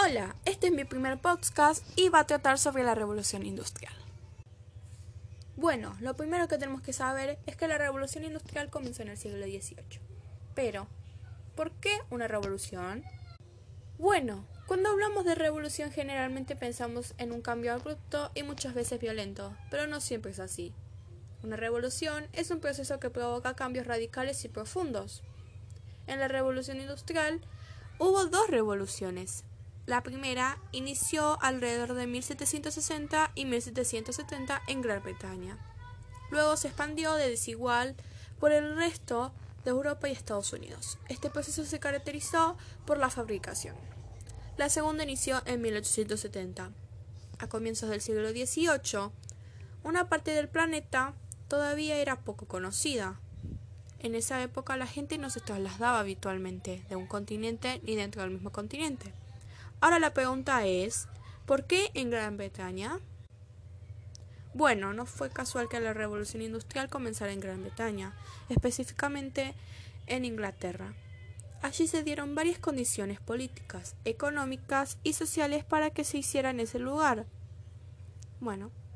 Hola, este es mi primer podcast y va a tratar sobre la revolución industrial. Bueno, lo primero que tenemos que saber es que la revolución industrial comenzó en el siglo XVIII. Pero, ¿por qué una revolución? Bueno, cuando hablamos de revolución generalmente pensamos en un cambio abrupto y muchas veces violento, pero no siempre es así. Una revolución es un proceso que provoca cambios radicales y profundos. En la revolución industrial hubo dos revoluciones, la primera inició alrededor de 1760 y 1770 en Gran Bretaña. Luego se expandió de desigual por el resto de Europa y Estados Unidos. Este proceso se caracterizó por la fabricación. La segunda inició en 1870. A comienzos del siglo XVIII, una parte del planeta todavía era poco conocida. En esa época la gente no se trasladaba habitualmente de un continente ni dentro del mismo continente. Ahora la pregunta es, ¿por qué en Gran Bretaña? Bueno, no fue casual que la revolución industrial comenzara en Gran Bretaña, específicamente en Inglaterra. Allí se dieron varias condiciones políticas, económicas y sociales para que se hiciera en ese lugar. Bueno,